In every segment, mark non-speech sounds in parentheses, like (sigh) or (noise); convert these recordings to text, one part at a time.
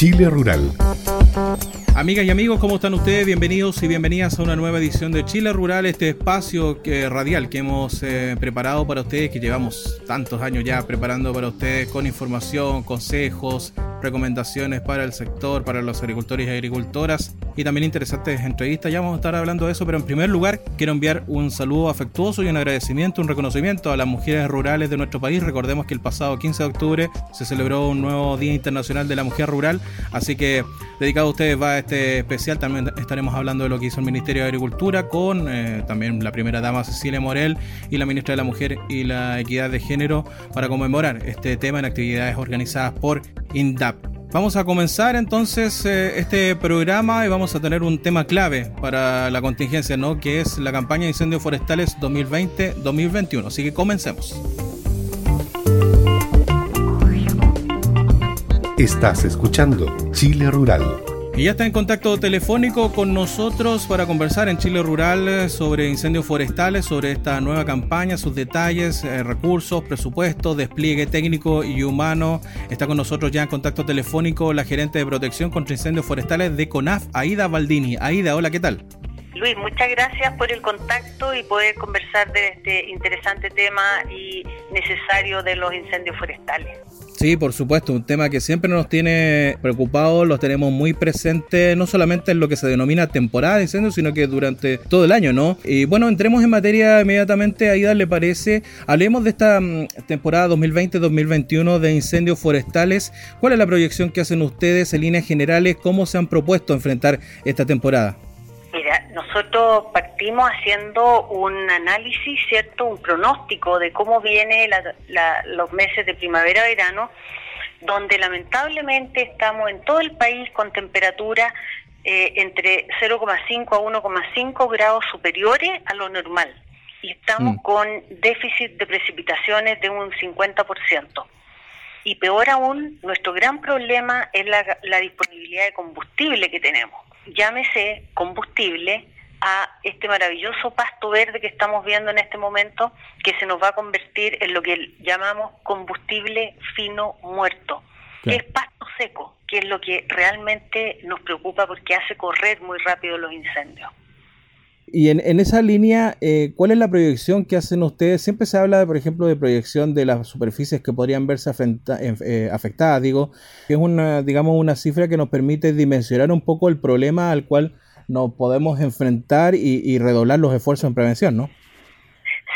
Chile Rural. Amigas y amigos, ¿cómo están ustedes? Bienvenidos y bienvenidas a una nueva edición de Chile Rural, este espacio que, radial que hemos eh, preparado para ustedes, que llevamos tantos años ya preparando para ustedes con información, consejos, recomendaciones para el sector, para los agricultores y agricultoras y también interesantes entrevistas. Ya vamos a estar hablando de eso, pero en primer lugar quiero enviar un saludo afectuoso y un agradecimiento, un reconocimiento a las mujeres rurales de nuestro país. Recordemos que el pasado 15 de octubre se celebró un nuevo Día Internacional de la Mujer Rural, así que dedicado a ustedes va este especial. También estaremos hablando de lo que hizo el Ministerio de Agricultura con eh, también la primera dama Cecilia Morel y la ministra de la Mujer y la Equidad de Género para conmemorar este tema en actividades organizadas por INDAP. Vamos a comenzar entonces eh, este programa y vamos a tener un tema clave para la contingencia, ¿no? Que es la campaña de incendios forestales 2020-2021. Así que comencemos. Estás escuchando Chile Rural y ya está en contacto telefónico con nosotros para conversar en Chile Rural sobre incendios forestales, sobre esta nueva campaña, sus detalles, eh, recursos, presupuesto, despliegue técnico y humano. Está con nosotros ya en contacto telefónico la gerente de protección contra incendios forestales de CONAF, Aida Baldini. Aida, hola, ¿qué tal? Luis, muchas gracias por el contacto y poder conversar de este interesante tema y necesario de los incendios forestales. Sí, por supuesto, un tema que siempre nos tiene preocupados, los tenemos muy presentes, no solamente en lo que se denomina temporada de incendios, sino que durante todo el año, ¿no? Y bueno, entremos en materia inmediatamente, Aida, ¿le parece? Hablemos de esta mm, temporada 2020-2021 de incendios forestales. ¿Cuál es la proyección que hacen ustedes en líneas generales? ¿Cómo se han propuesto enfrentar esta temporada? Nosotros partimos haciendo un análisis, ¿cierto? Un pronóstico de cómo viene los meses de primavera-verano, donde lamentablemente estamos en todo el país con temperaturas eh, entre 0,5 a 1,5 grados superiores a lo normal. Y estamos mm. con déficit de precipitaciones de un 50%. Y peor aún, nuestro gran problema es la disponibilidad de combustible que tenemos llámese combustible a este maravilloso pasto verde que estamos viendo en este momento, que se nos va a convertir en lo que llamamos combustible fino muerto, que es pasto seco, que es lo que realmente nos preocupa porque hace correr muy rápido los incendios. Y en, en esa línea, eh, ¿cuál es la proyección que hacen ustedes? Siempre se habla, por ejemplo, de proyección de las superficies que podrían verse eh, afectadas, digo, que es una, digamos, una cifra que nos permite dimensionar un poco el problema al cual nos podemos enfrentar y, y redoblar los esfuerzos en prevención, ¿no?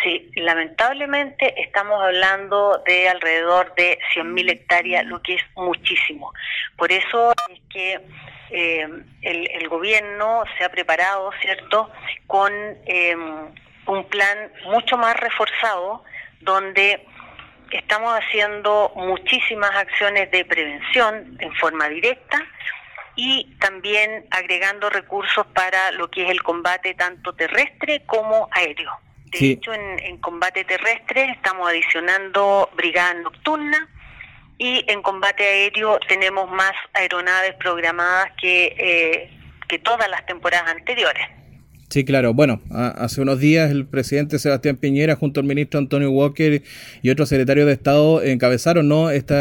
Sí, lamentablemente estamos hablando de alrededor de 100.000 hectáreas, lo que es muchísimo. Por eso es que eh, el, gobierno se ha preparado, ¿cierto?, con em, un plan mucho más reforzado donde estamos haciendo muchísimas acciones de prevención en forma directa y también agregando recursos para lo que es el combate tanto terrestre como aéreo. De hecho, en, en combate terrestre estamos adicionando brigada nocturna, y en combate aéreo tenemos más aeronaves programadas que, eh, que todas las temporadas anteriores. Sí, claro. Bueno, hace unos días el presidente Sebastián Piñera junto al ministro Antonio Walker y otro secretario de Estado encabezaron ¿no? este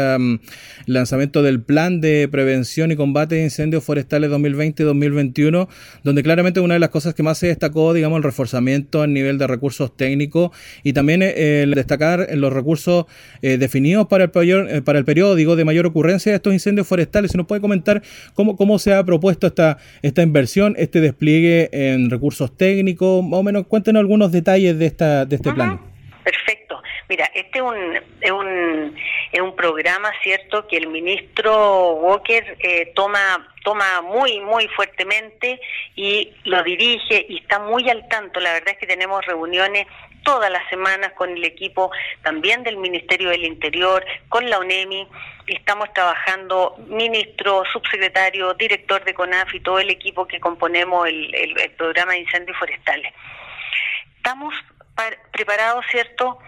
lanzamiento del Plan de Prevención y Combate de Incendios Forestales 2020-2021, donde claramente una de las cosas que más se destacó, digamos, el reforzamiento a nivel de recursos técnicos y también eh, el destacar los recursos eh, definidos para el, para el periodo digo, de mayor ocurrencia de estos incendios forestales. ¿Se nos puede comentar cómo, cómo se ha propuesto esta, esta inversión, este despliegue en recursos técnicos, más o menos cuéntenos algunos detalles de, esta, de este plan. Perfecto. Mira, este es un, es un, es un programa, ¿cierto?, que el ministro Walker eh, toma toma muy, muy fuertemente y lo dirige y está muy al tanto. La verdad es que tenemos reuniones todas las semanas con el equipo también del Ministerio del Interior, con la UNEMI. Estamos trabajando ministro, subsecretario, director de CONAF y todo el equipo que componemos el, el, programa de incendios forestales. Estamos preparados, ¿cierto?,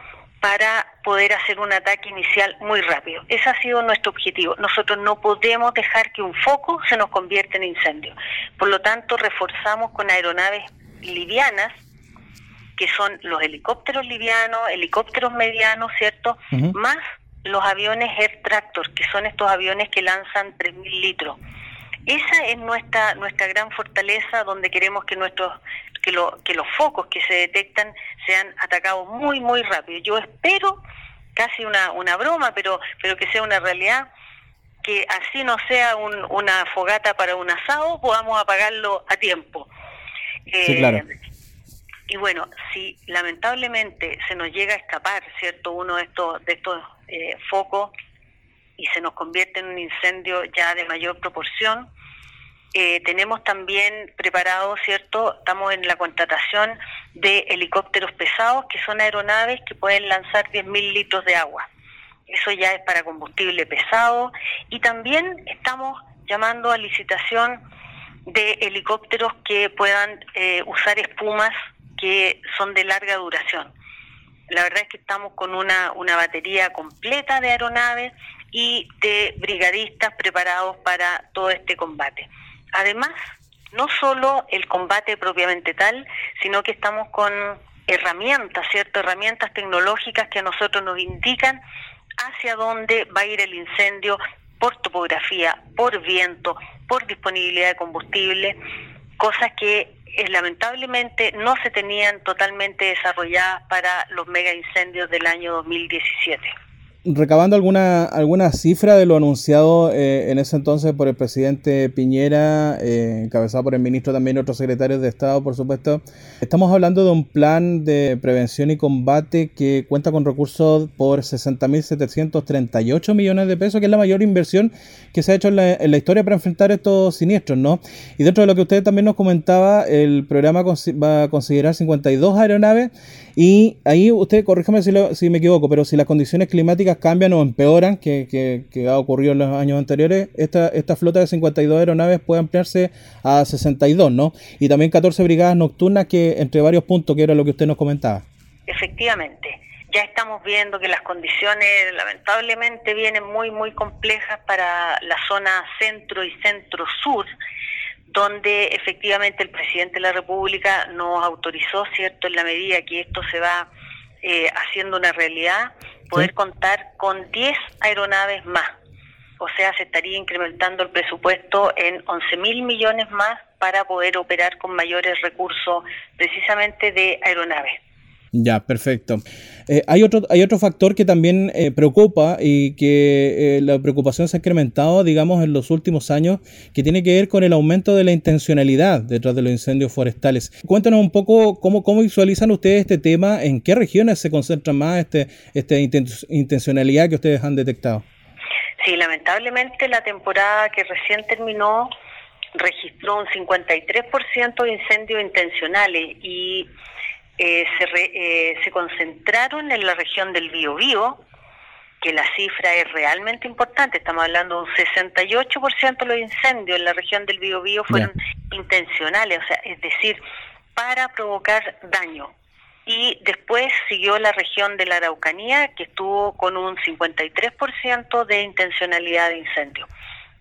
para poder hacer un ataque inicial muy rápido. Ese ha sido nuestro objetivo. Nosotros no podemos dejar que un foco se nos convierta en incendio. Por lo tanto, reforzamos con aeronaves livianas que son los helicópteros livianos, helicópteros medianos, ¿cierto? Más los aviones Air Tractor, que son estos aviones que lanzan 3.000 litros. Esa es nuestra nuestra gran fortaleza donde queremos que nuestros que, lo, que los focos que se detectan sean atacados muy muy rápido. Yo espero casi una, una broma, pero pero que sea una realidad que así no sea una fogata para un asado, podamos apagarlo a tiempo. Sí, claro. Eh, y bueno, si lamentablemente se nos llega a escapar, ¿cierto? Uno de estos, de estos eh, focos y se nos convierte en un incendio ya de mayor proporción, eh, tenemos también preparado, ¿cierto? Estamos en la contratación de helicópteros pesados, que son aeronaves que pueden lanzar 10.000 litros de agua. Eso ya es para combustible pesado. Y también estamos llamando a licitación de helicópteros que puedan eh, usar espumas que son de larga duración. La verdad es que estamos con una, una batería completa de aeronaves y de brigadistas preparados para todo este combate. Además, no solo el combate propiamente tal, sino que estamos con herramientas, ¿cierto? Herramientas tecnológicas que a nosotros nos indican hacia dónde va a ir el incendio por topografía, por viento, por disponibilidad de combustible, cosas que eh, lamentablemente no se tenían totalmente desarrolladas para los mega incendios del año 2017 recabando alguna, alguna cifra de lo anunciado eh, en ese entonces por el presidente Piñera, eh, encabezado por el ministro también y otros secretarios de Estado, por supuesto, estamos hablando de un plan de prevención y combate que cuenta con recursos por 60.738 millones de pesos, que es la mayor inversión que se ha hecho en la, historia para enfrentar estos siniestros, ¿no? Y dentro de lo que usted también nos comentaba, el programa va a considerar 52 aeronaves y ahí usted, corríjame si me equivoco, pero si las condiciones climáticas cambian o empeoran, que, que, ha ocurrido en los años anteriores, esta, esta flota de 52 aeronaves puede ampliarse a 62, ¿no? Y también 14 brigadas nocturnas que entre varios puntos, que era lo que usted nos comentaba. Efectivamente. Ya estamos viendo que las condiciones lamentablemente vienen muy, muy complejas para la zona centro y centro-sur, donde efectivamente el presidente de la República nos autorizó, ¿cierto?, en la medida que esto se va eh, haciendo una realidad, poder contar con 10 aeronaves más. O sea, se estaría incrementando el presupuesto en 11 mil millones más para poder operar con mayores recursos precisamente de aeronaves. Ya, perfecto. Eh, hay, otro, hay otro factor que también eh, preocupa y que eh, la preocupación se ha incrementado, digamos, en los últimos años, que tiene que ver con el aumento de la intencionalidad detrás de los incendios forestales. Cuéntanos un poco cómo, cómo visualizan ustedes este tema, en qué regiones se concentra más este, esta intencionalidad que ustedes han detectado. Sí, lamentablemente la temporada que recién terminó registró un 53% de incendios intencionales y eh, se, eh, se concentraron en la región del Biobío, que la cifra es realmente importante, estamos hablando de un 68% de los incendios en la región del Biobío fueron intencionales, o sea, es decir, para provocar daño. Y después siguió la región de la Araucanía, que estuvo con un 53% de intencionalidad de incendio.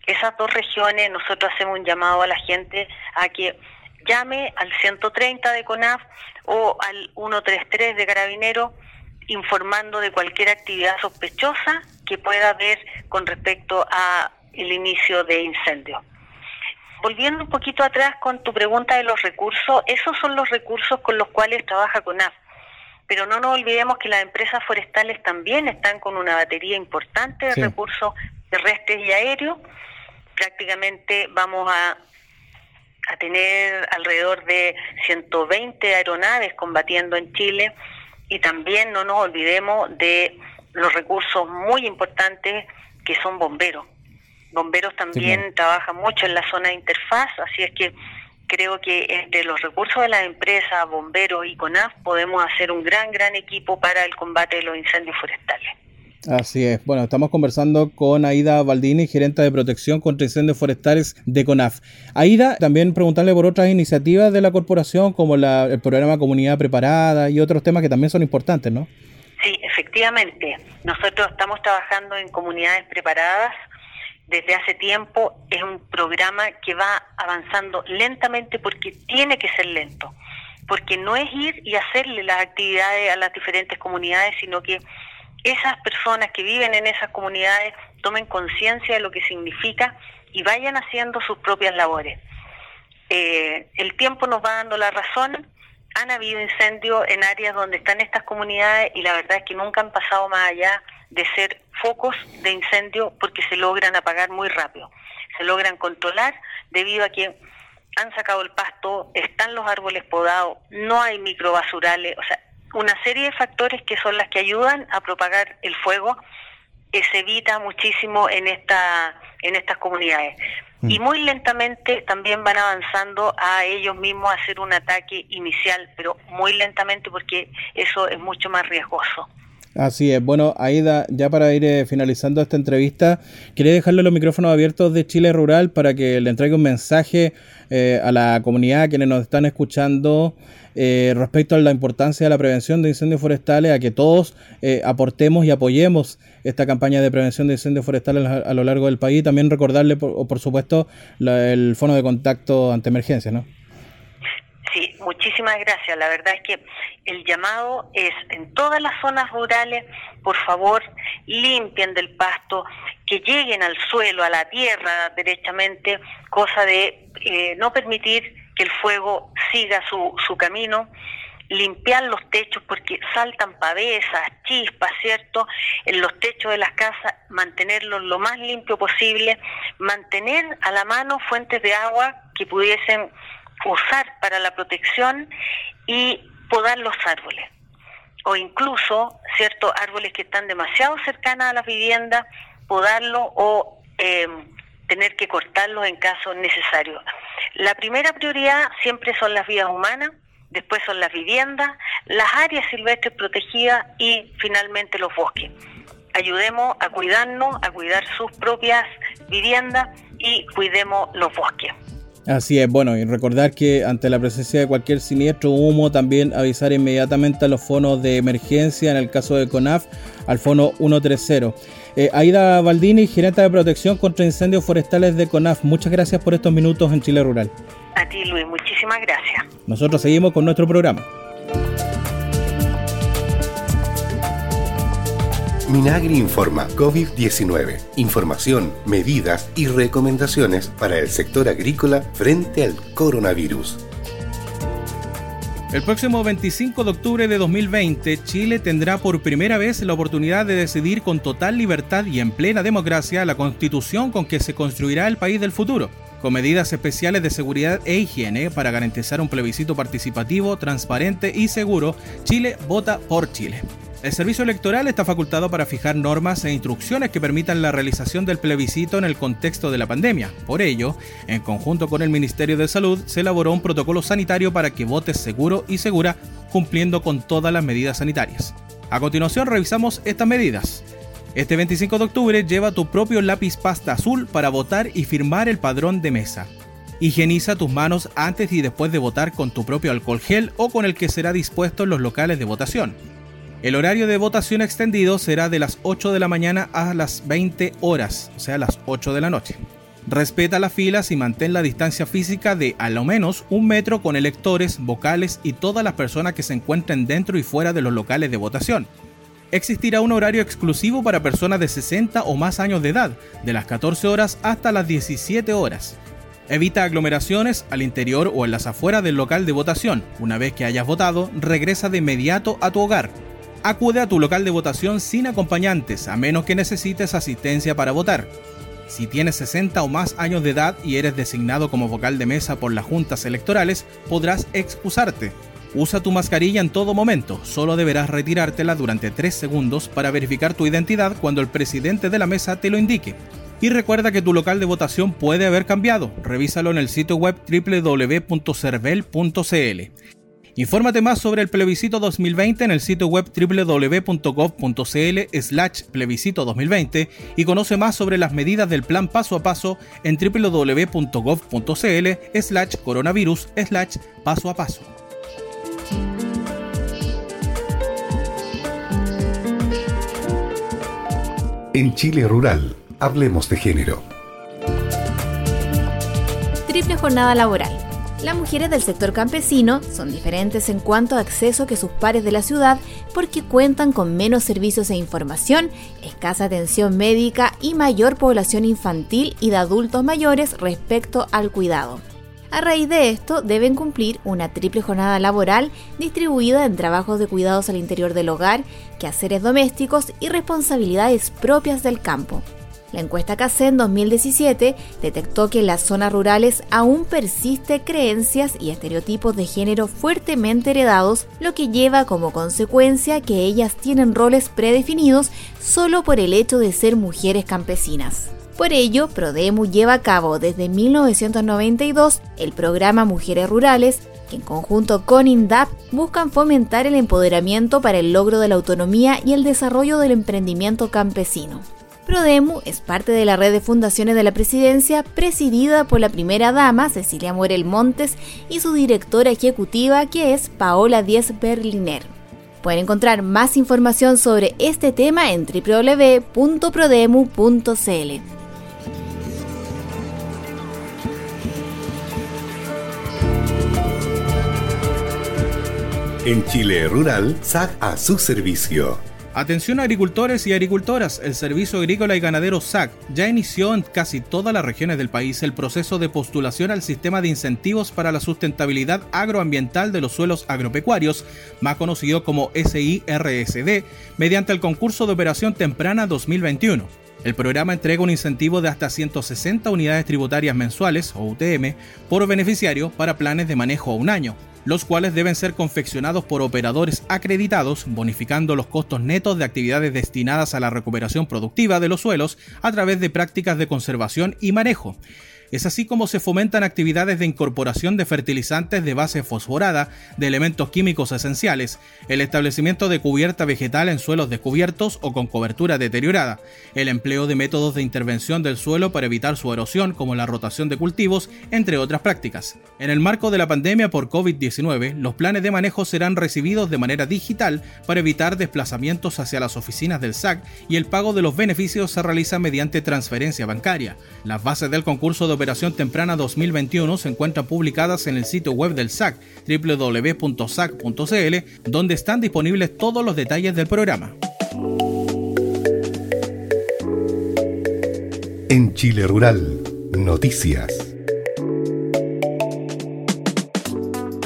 Esas dos regiones, nosotros hacemos un llamado a la gente a que llame al 130 de CONAF o al 133 de Carabinero informando de cualquier actividad sospechosa que pueda haber con respecto a el inicio de incendio. Volviendo un poquito atrás con tu pregunta de los recursos, esos son los recursos con los cuales trabaja CONAF. Pero no nos olvidemos que las empresas forestales también están con una batería importante de recursos terrestres y aéreos. Prácticamente vamos a a tener alrededor de 120 aeronaves combatiendo en Chile y también no nos olvidemos de los recursos muy importantes que son bomberos. Bomberos también trabajan mucho en la zona de interfaz, así es que creo que entre los recursos de las empresas, bomberos y CONAF podemos hacer un gran, gran equipo para el combate de los incendios forestales. Así es. Bueno, estamos conversando con Aida Baldini, gerente de protección contra incendios forestales de CONAF. Aida, también preguntarle por otras iniciativas de la corporación, como el programa Comunidad Preparada y otros temas que también son importantes, ¿no? Sí, efectivamente. Nosotros estamos trabajando en comunidades preparadas desde hace tiempo. Es un programa que va avanzando lentamente porque tiene que ser lento. Porque no es ir y hacerle las actividades a las diferentes comunidades, sino que esas personas que viven en esas comunidades tomen conciencia de lo que significa y vayan haciendo sus propias labores. Eh, el tiempo nos va dando la razón, han habido incendios en áreas donde están estas comunidades y la verdad es que nunca han pasado más allá de ser focos de incendio porque se logran apagar muy rápido, se logran controlar debido a que han sacado el pasto, están los árboles podados, no hay microbasurales, o sea, una serie de factores que son las que ayudan a propagar el fuego, que se evita muchísimo en esta en estas comunidades. Mm. Y muy lentamente también van avanzando a ellos mismos a hacer un ataque inicial, pero muy lentamente porque eso es mucho más riesgoso. Así es. Bueno, Aida, ya para ir eh, finalizando esta entrevista, quería dejarle los micrófonos abiertos de Chile Rural para que le entregue un mensaje eh, a la comunidad, quienes nos están escuchando, eh, respecto a la importancia de la prevención de incendios forestales, a que todos aportemos y apoyemos esta campaña de prevención de incendios forestales a, lo largo del país. También recordarle, por, por supuesto, el fono de contacto ante emergencias, ¿no? Sí, muchísimas gracias. La verdad es que el llamado es en todas las zonas rurales, por favor, limpien del pasto, que lleguen al suelo, a la tierra derechamente, cosa de eh, no permitir que el fuego siga su, su camino limpiar los techos porque saltan pavesas, chispas, ¿cierto? En los techos de las casas, mantenerlos lo más limpio posible, mantener a la mano fuentes de agua que pudiesen usar para la protección y podar los árboles o incluso ciertos árboles que están demasiado cercanas a las viviendas, podarlo o em, tener que cortarlos en caso necesario. La primera prioridad siempre son las vías humanas, después son las viviendas, las áreas silvestres protegidas y finalmente los bosques. Ayudemos a cuidarnos, a cuidar sus propias viviendas y cuidemos los bosques. Así es, bueno, y recordar que ante la presencia de cualquier siniestro humo, también avisar inmediatamente a los fonos de emergencia, en el caso de CONAF, al fono 130. Eh, Aida Baldini, gerente de protección contra incendios forestales de CONAF, muchas gracias por estos minutos en Chile Rural. A ti, Luis, muchísimas gracias. Nosotros seguimos con nuestro programa. Minagri informa COVID-19. Información, medidas y recomendaciones para el sector agrícola frente al coronavirus. El próximo 25 de octubre de 2020, Chile tendrá por primera vez la oportunidad de decidir con total libertad y en plena democracia la constitución con que se construirá el país del futuro, con medidas especiales de seguridad e higiene para garantizar un plebiscito participativo, transparente y seguro. Chile vota por Chile. El servicio electoral está facultado para fijar normas e instrucciones que permitan la realización del plebiscito en el contexto de la pandemia. Por ello, en conjunto con el Ministerio de Salud, se elaboró un protocolo sanitario para que votes seguro y segura, cumpliendo con todas las medidas sanitarias. A continuación, revisamos estas medidas. Este 25 de octubre lleva tu propio lápiz pasta azul para votar y firmar el padrón de mesa. Higieniza tus manos antes y después de votar con tu propio alcohol gel o con el que será dispuesto en los locales de votación. El horario de votación extendido será de las 8 de la mañana a las 20 horas, o sea, las 8 de la noche. Respeta las filas y mantén la distancia física de a lo menos un metro con electores, vocales y todas las personas que se encuentren dentro y fuera de los locales de votación. Existirá un horario exclusivo para personas de 60 o más años de edad, de las 14 horas hasta las 17 horas. Evita aglomeraciones al interior o en las afueras del local de votación. Una vez que hayas votado, regresa de inmediato a tu hogar. Acude a tu local de votación sin acompañantes, a menos que necesites asistencia para votar. Si tienes 60 o más años de edad y eres designado como vocal de mesa por las juntas electorales, podrás excusarte. Usa tu mascarilla en todo momento, solo deberás retirártela durante 3 segundos para verificar tu identidad cuando el presidente de la mesa te lo indique. Y recuerda que tu local de votación puede haber cambiado, revísalo en el sitio web www.cervel.cl. Infórmate más sobre el plebiscito 2020 en el sitio web www.gov.cl slash plebiscito 2020 y conoce más sobre las medidas del plan paso a paso en www.gov.cl slash coronavirus slash paso a paso. En Chile Rural, hablemos de género. Triple jornada laboral Las mujeres del sector campesino son diferentes en cuanto a acceso que sus pares de la ciudad porque cuentan con menos servicios e información, escasa atención médica y mayor población infantil y de adultos mayores respecto al cuidado. A raíz de esto, deben cumplir una triple jornada laboral distribuida en trabajos de cuidados al interior del hogar, quehaceres domésticos y responsabilidades propias del campo. La encuesta CACE en 2017 detectó que en las zonas rurales aún persiste creencias y estereotipos de género fuertemente heredados, lo que lleva como consecuencia que ellas tienen roles predefinidos solo por el hecho de ser mujeres campesinas. Por ello, Prodemu lleva a cabo desde 1992 el programa Mujeres Rurales, que en conjunto con INDAP buscan fomentar el empoderamiento para el logro de la autonomía y el desarrollo del emprendimiento campesino. Prodemu es parte de la red de fundaciones de la presidencia presidida por la primera dama Cecilia Morel Montes y su directora ejecutiva que es Paola Díez Berliner. Pueden encontrar más información sobre este tema en www.prodemu.cl. En Chile Rural, SAC a su servicio. Atención agricultores y agricultoras, el Servicio Agrícola y Ganadero SAC ya inició en casi todas las regiones del país el proceso de postulación al sistema de incentivos para la sustentabilidad agroambiental de los suelos agropecuarios, más conocido como SIRSD, mediante el concurso de operación temprana 2021. El programa entrega un incentivo de hasta 160 unidades tributarias mensuales, o UTM, por beneficiario para planes de manejo a un año los cuales deben ser confeccionados por operadores acreditados, bonificando los costos netos de actividades destinadas a la recuperación productiva de los suelos a través de prácticas de conservación y manejo. Es así como se fomentan actividades de incorporación de fertilizantes de base fosforada, de elementos químicos esenciales, el establecimiento de cubierta vegetal en suelos descubiertos o con cobertura deteriorada, el empleo de métodos de intervención del suelo para evitar su erosión como la rotación de cultivos, entre otras prácticas. En el marco de la pandemia por COVID-19, los planes de manejo serán recibidos de manera digital para evitar desplazamientos hacia las oficinas del SAC y el pago de los beneficios se realiza mediante transferencia bancaria. Las bases del concurso de Operación Temprana 2021 se encuentran publicadas en el sitio web del SAC, www.sac.cl, donde están disponibles todos los detalles del programa. En Chile Rural, noticias.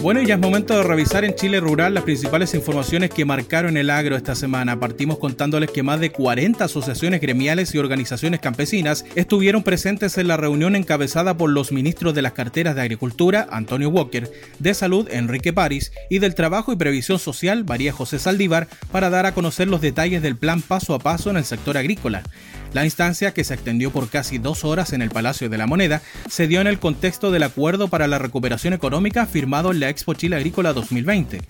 Bueno, y ya es momento de revisar en Chile Rural las principales informaciones que marcaron el agro esta semana. Partimos contándoles que más de 40 asociaciones gremiales y organizaciones campesinas estuvieron presentes en la reunión encabezada por los ministros de las carteras de Agricultura, Antonio Walker, de Salud, Enrique París, y del Trabajo y Previsión Social, María José Saldívar, para dar a conocer los detalles del plan paso a paso en el sector agrícola. La instancia, que se extendió por casi dos horas en el Palacio de la Moneda, se dio en el contexto del Acuerdo para la Recuperación Económica firmado en la Expo Chile Agrícola 2020.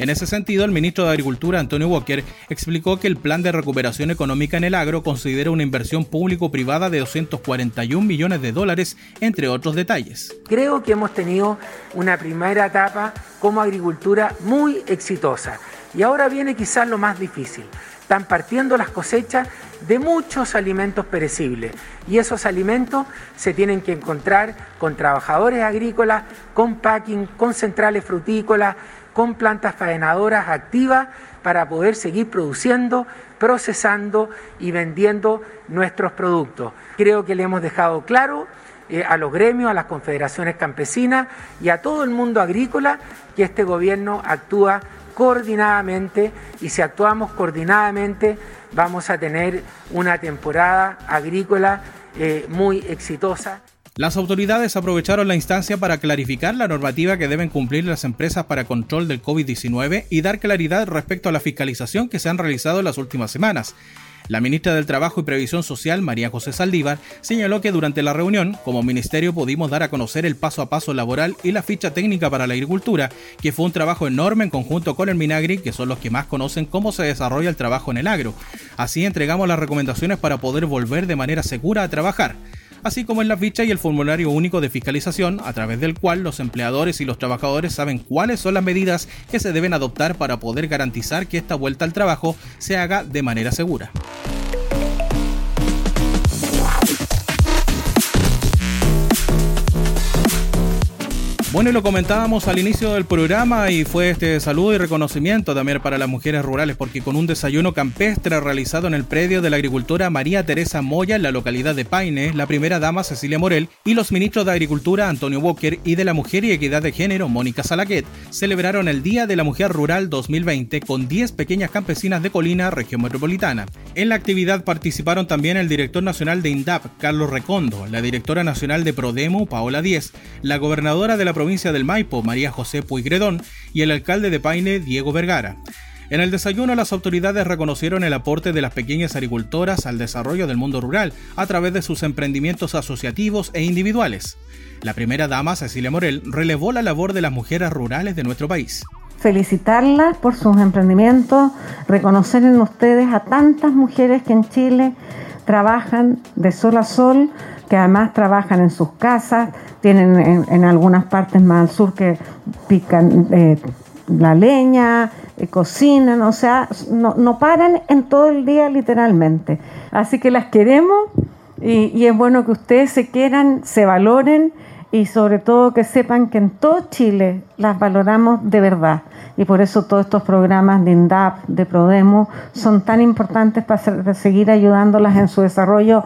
En ese sentido, el ministro de Agricultura, Antonio Walker, explicó que el plan de recuperación económica en el agro considera una inversión público-privada de 241 millones de dólares, entre otros detalles. Creo que hemos tenido una primera etapa como agricultura muy exitosa. Y ahora viene quizás lo más difícil. Están partiendo las cosechas de muchos alimentos perecibles y esos alimentos se tienen que encontrar con trabajadores agrícolas, con packing, con centrales frutícolas, con plantas faenadoras activas para poder seguir produciendo, procesando y vendiendo nuestros productos. Creo que le hemos dejado claro eh, a los gremios, a las confederaciones campesinas y a todo el mundo agrícola que este gobierno actúa coordinadamente y si actuamos coordinadamente vamos a tener una temporada agrícola eh, muy exitosa. Las autoridades aprovecharon la instancia para clarificar la normativa que deben cumplir las empresas para control del COVID-19 y dar claridad respecto a la fiscalización que se han realizado en las últimas semanas. La ministra del Trabajo y Previsión Social, María José Saldívar, señaló que durante la reunión, como ministerio pudimos dar a conocer el paso a paso laboral y la ficha técnica para la agricultura, que fue un trabajo enorme en conjunto con el Minagri, que son los que más conocen cómo se desarrolla el trabajo en el agro. Así entregamos las recomendaciones para poder volver de manera segura a trabajar así como en la ficha y el formulario único de fiscalización, a través del cual los empleadores y los trabajadores saben cuáles son las medidas que se deben adoptar para poder garantizar que esta vuelta al trabajo se haga de manera segura. Bueno, y lo comentábamos al inicio del programa y fue este saludo y reconocimiento también para las mujeres rurales, porque con un desayuno campestre realizado en el predio de la agricultura María Teresa Moya en la localidad de Paine, la primera dama Cecilia Morel y los ministros de Agricultura Antonio Walker y de la Mujer y Equidad de Género Mónica Salaquet celebraron el Día de la Mujer Rural 2020 con 10 pequeñas campesinas de Colina, región metropolitana. En la actividad participaron también el director nacional de INDAP, Carlos Recondo, la directora nacional de Prodemo, Paola Díez, la gobernadora de la provincia del Maipo, María José Puigredón, y el alcalde de Paine, Diego Vergara. En el desayuno las autoridades reconocieron el aporte de las pequeñas agricultoras al desarrollo del mundo rural a través de sus emprendimientos asociativos e individuales. La primera dama, Cecilia Morel, relevó la labor de las mujeres rurales de nuestro país. Felicitarlas por sus emprendimientos, reconocer en ustedes a tantas mujeres que en Chile trabajan de sol a sol, que además trabajan en sus casas, tienen en, algunas partes más al sur que pican eh, la leña, eh, cocinan, o sea, no, paran en todo el día literalmente. Así que las queremos y, y es bueno que ustedes se quieran, se valoren y sobre todo que sepan que en todo Chile las valoramos de verdad. Y por eso todos estos programas de INDAP, de Prodemo, son tan importantes para seguir ayudándolas en su desarrollo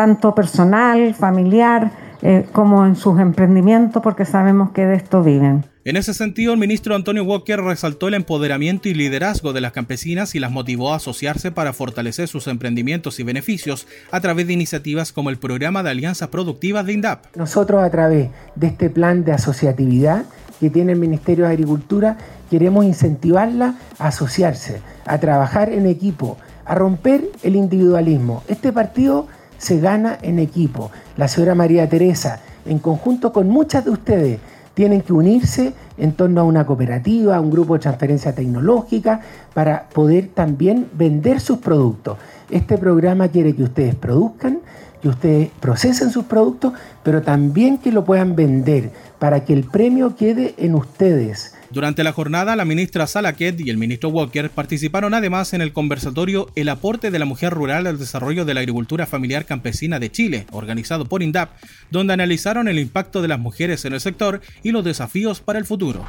tanto personal, familiar, eh, como en sus emprendimientos, porque sabemos que de esto viven. En ese sentido, el ministro Antonio Walker resaltó el empoderamiento y liderazgo de las campesinas y las motivó a asociarse para fortalecer sus emprendimientos y beneficios a través de iniciativas como el programa de alianzas productivas de INDAP. Nosotros a través de este plan de asociatividad que tiene el Ministerio de Agricultura, queremos incentivarla a asociarse, a trabajar en equipo, a romper el individualismo. Este partido se gana en equipo. La señora María Teresa, en conjunto con muchas de ustedes, tienen que unirse en torno a una cooperativa, a un grupo de transferencia tecnológica, para poder también vender sus productos. Este programa quiere que ustedes produzcan, que ustedes procesen sus productos, pero también que lo puedan vender, para que el premio quede en ustedes durante la jornada, la ministra Salaquet y el ministro Walker participaron además en el conversatorio El aporte de la mujer rural al desarrollo de la agricultura familiar campesina de Chile, organizado por INDAP, donde analizaron el impacto de las mujeres en el sector y los desafíos para el futuro.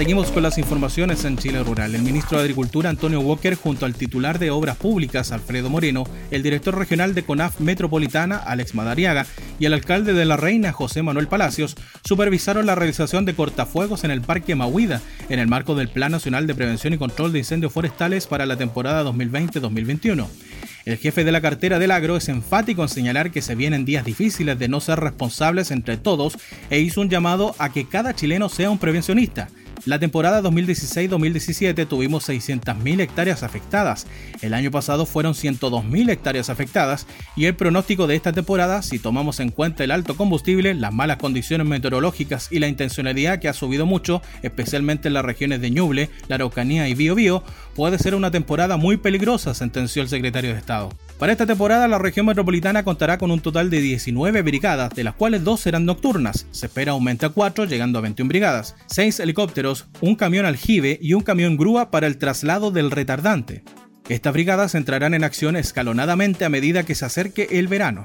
Seguimos con las informaciones en Chile Rural. El ministro de Agricultura, Antonio Walker, junto al titular de Obras Públicas, Alfredo Moreno, el director regional de CONAF Metropolitana, Alex Madariaga, y el alcalde de La Reina, José Manuel Palacios, supervisaron la realización de cortafuegos en el Parque Mahuida, en el marco del Plan Nacional de Prevención y Control de Incendios Forestales para la temporada 2020-2021. El jefe de la cartera del agro es enfático en señalar que se vienen días difíciles de no ser responsables entre todos e hizo un llamado a que cada chileno sea un prevencionista. La temporada 2016-2017 tuvimos 600.000 hectáreas afectadas, el año pasado fueron 102.000 hectáreas afectadas y el pronóstico de esta temporada, si tomamos en cuenta el alto combustible, las malas condiciones meteorológicas y la intencionalidad que ha subido mucho, especialmente en las regiones de Ñuble, la Araucanía y Biobío, puede ser una temporada muy peligrosa, sentenció el secretario de Estado. Para esta temporada, la región metropolitana contará con un total de 19 brigadas, de las cuales dos serán nocturnas. Se espera aumente a 4, llegando a 21 brigadas, 6 helicópteros, un camión aljibe y un camión grúa para el traslado del retardante. Estas brigadas entrarán en acción escalonadamente a medida que se acerque el verano.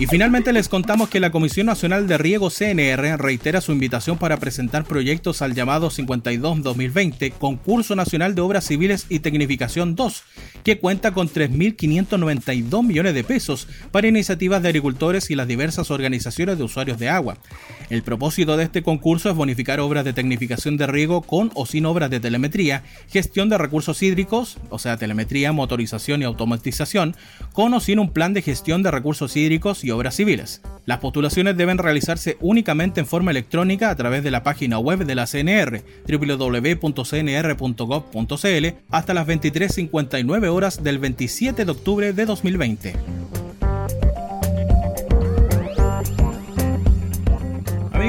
Y finalmente les contamos que la Comisión Nacional de Riego CNR reitera su invitación para presentar proyectos al llamado 52-2020 Concurso Nacional de Obras Civiles y Tecnificación 2, que cuenta con 3.592 millones de pesos para iniciativas de agricultores y las diversas organizaciones de usuarios de agua. El propósito de este concurso es bonificar obras de tecnificación de riego con o sin obras de telemetría, gestión de recursos hídricos, o sea, telemetría, motorización y automatización, con o sin un plan de gestión de recursos hídricos y obras civiles. Las postulaciones deben realizarse únicamente en forma electrónica a través de la página web de la CNR, www.cnr.gov.cl, hasta las 23.59 horas del 27 de octubre de 2020.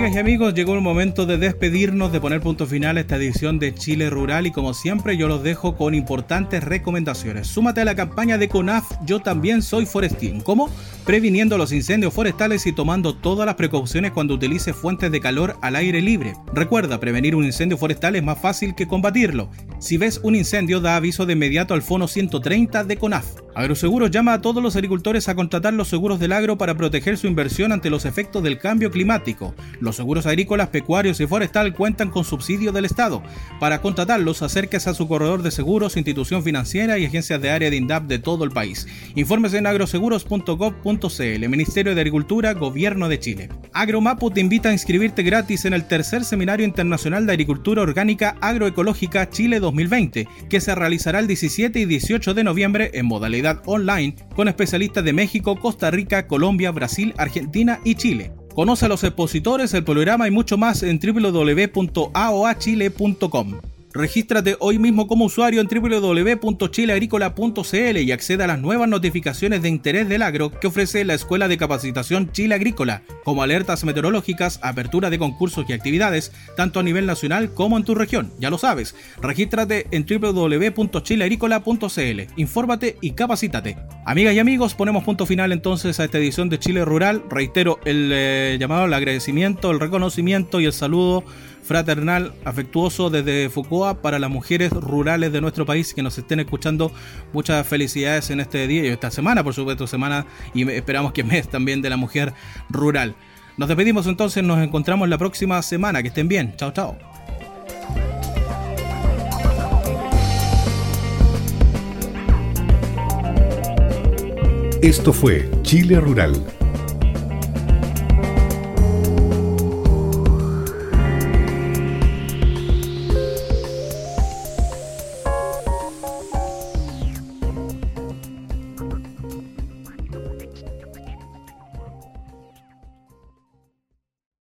Amigas y amigos, llegó el momento de despedirnos, de poner punto final a esta edición de Chile Rural y como siempre yo los dejo con importantes recomendaciones. Súmate a la campaña de CONAF Yo también soy forestín. ¿Cómo? previniendo los incendios forestales y tomando todas las precauciones cuando utilice fuentes de calor al aire libre. Recuerda, prevenir un incendio forestal es más fácil que combatirlo. Si ves un incendio, da aviso de inmediato al Fono 130 de CONAF. Agroseguros llama a todos los agricultores a contratar los seguros del agro para proteger su inversión ante los efectos del cambio climático. Los seguros agrícolas, pecuarios y forestal cuentan con subsidio del Estado. Para contratarlos, acérquese a su corredor de seguros, institución financiera y agencias de área de INDAP de todo el país. Informes en agroseguros.gov.cl, Ministerio de Agricultura, Gobierno de Chile. Agromapu te invita a inscribirte gratis en el tercer Seminario Internacional de Agricultura Orgánica Agroecológica Chile 2020, que se realizará el 17 y 18 de noviembre en modalidad online con especialistas de México, Costa Rica, Colombia, Brasil, Argentina y Chile. Conoce a los expositores, el programa y mucho más en www.aoachile.com. Regístrate hoy mismo como usuario en www.chileagrícola.cl y acceda a las nuevas notificaciones de interés del agro que ofrece la Escuela de Capacitación Chile Agrícola, como alertas meteorológicas, apertura de concursos y actividades, tanto a nivel nacional como en tu región. Ya lo sabes, regístrate en www.chileagrícola.cl, infórmate y capacítate. Amigas y amigos, ponemos punto final entonces a esta edición de Chile Rural. Reitero el eh, llamado, el agradecimiento, el reconocimiento y el saludo fraternal, afectuoso desde Foucault para las mujeres rurales de nuestro país que nos estén escuchando. Muchas felicidades en este día y esta semana, por supuesto, semana y esperamos que (laughs) mes también de la mujer rural. Nos despedimos entonces, nos encontramos la próxima semana. Que estén bien. Chao, chao. Esto fue Chile Rural